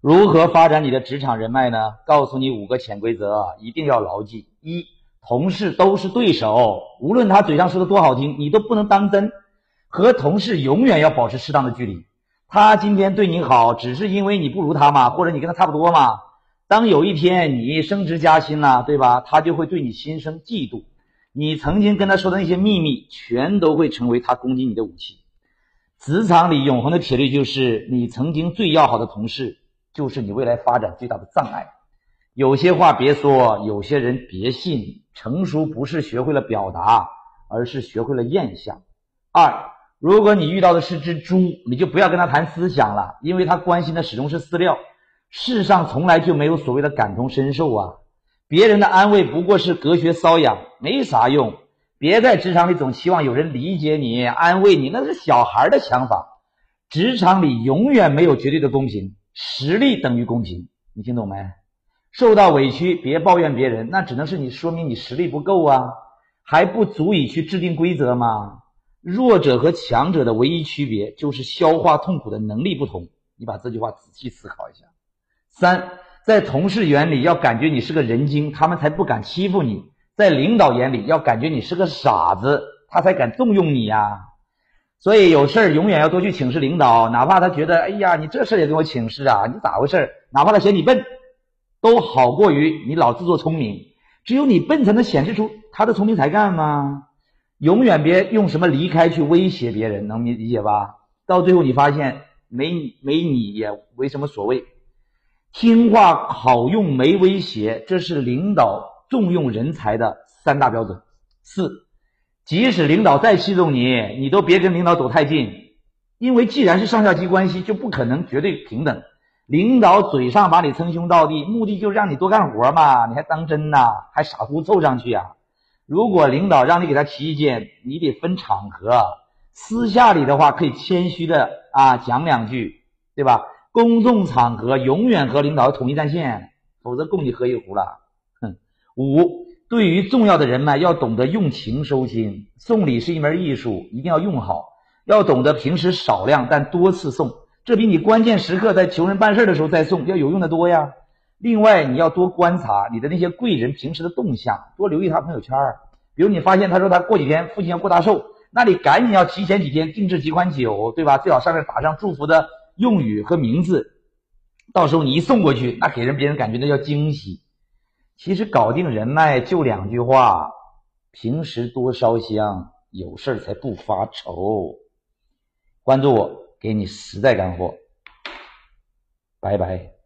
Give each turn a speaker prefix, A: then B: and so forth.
A: 如何发展你的职场人脉呢？告诉你五个潜规则，一定要牢记：一，同事都是对手，无论他嘴上说的多好听，你都不能当真。和同事永远要保持适当的距离。他今天对你好，只是因为你不如他嘛，或者你跟他差不多嘛。当有一天你升职加薪了，对吧？他就会对你心生嫉妒。你曾经跟他说的那些秘密，全都会成为他攻击你的武器。职场里永恒的铁律就是：你曾经最要好的同事，就是你未来发展最大的障碍。有些话别说，有些人别信。成熟不是学会了表达，而是学会了咽下。二。如果你遇到的是只猪，你就不要跟他谈思想了，因为他关心的始终是饲料。世上从来就没有所谓的感同身受啊，别人的安慰不过是隔靴搔痒，没啥用。别在职场里总期望有人理解你、安慰你，那是小孩的想法。职场里永远没有绝对的公平，实力等于公平，你听懂没？受到委屈别抱怨别人，那只能是你说明你实力不够啊，还不足以去制定规则吗？弱者和强者的唯一区别就是消化痛苦的能力不同。你把这句话仔细思考一下。三，在同事眼里要感觉你是个人精，他们才不敢欺负你；在领导眼里要感觉你是个傻子，他才敢重用你呀。所以有事儿永远要多去请示领导，哪怕他觉得，哎呀，你这事也跟我请示啊，你咋回事？哪怕他嫌你笨，都好过于你老自作聪明。只有你笨才能显示出他的聪明才干吗？永远别用什么离开去威胁别人，能理理解吧？到最后你发现没没你也没什么所谓。听话好用没威胁，这是领导重用人才的三大标准。四，即使领导再器重你，你都别跟领导走太近，因为既然是上下级关系，就不可能绝对平等。领导嘴上把你称兄道弟，目的就是让你多干活嘛，你还当真呐？还傻乎凑上去呀？如果领导让你给他提意见，你得分场合。私下里的话可以谦虚的啊讲两句，对吧？公众场合永远和领导统一战线，否则供你喝一壶了。哼。五，对于重要的人脉，要懂得用情收心。送礼是一门艺术，一定要用好。要懂得平时少量但多次送，这比你关键时刻在求人办事的时候再送要有用的多呀。另外，你要多观察你的那些贵人平时的动向，多留意他朋友圈比如你发现他说他过几天父亲要过大寿，那你赶紧要提前几天定制几款酒，对吧？最好上面打上祝福的用语和名字，到时候你一送过去，那给人别人感觉那叫惊喜。其实搞定人脉就两句话：平时多烧香，有事才不发愁。关注我，给你实在干货。拜拜。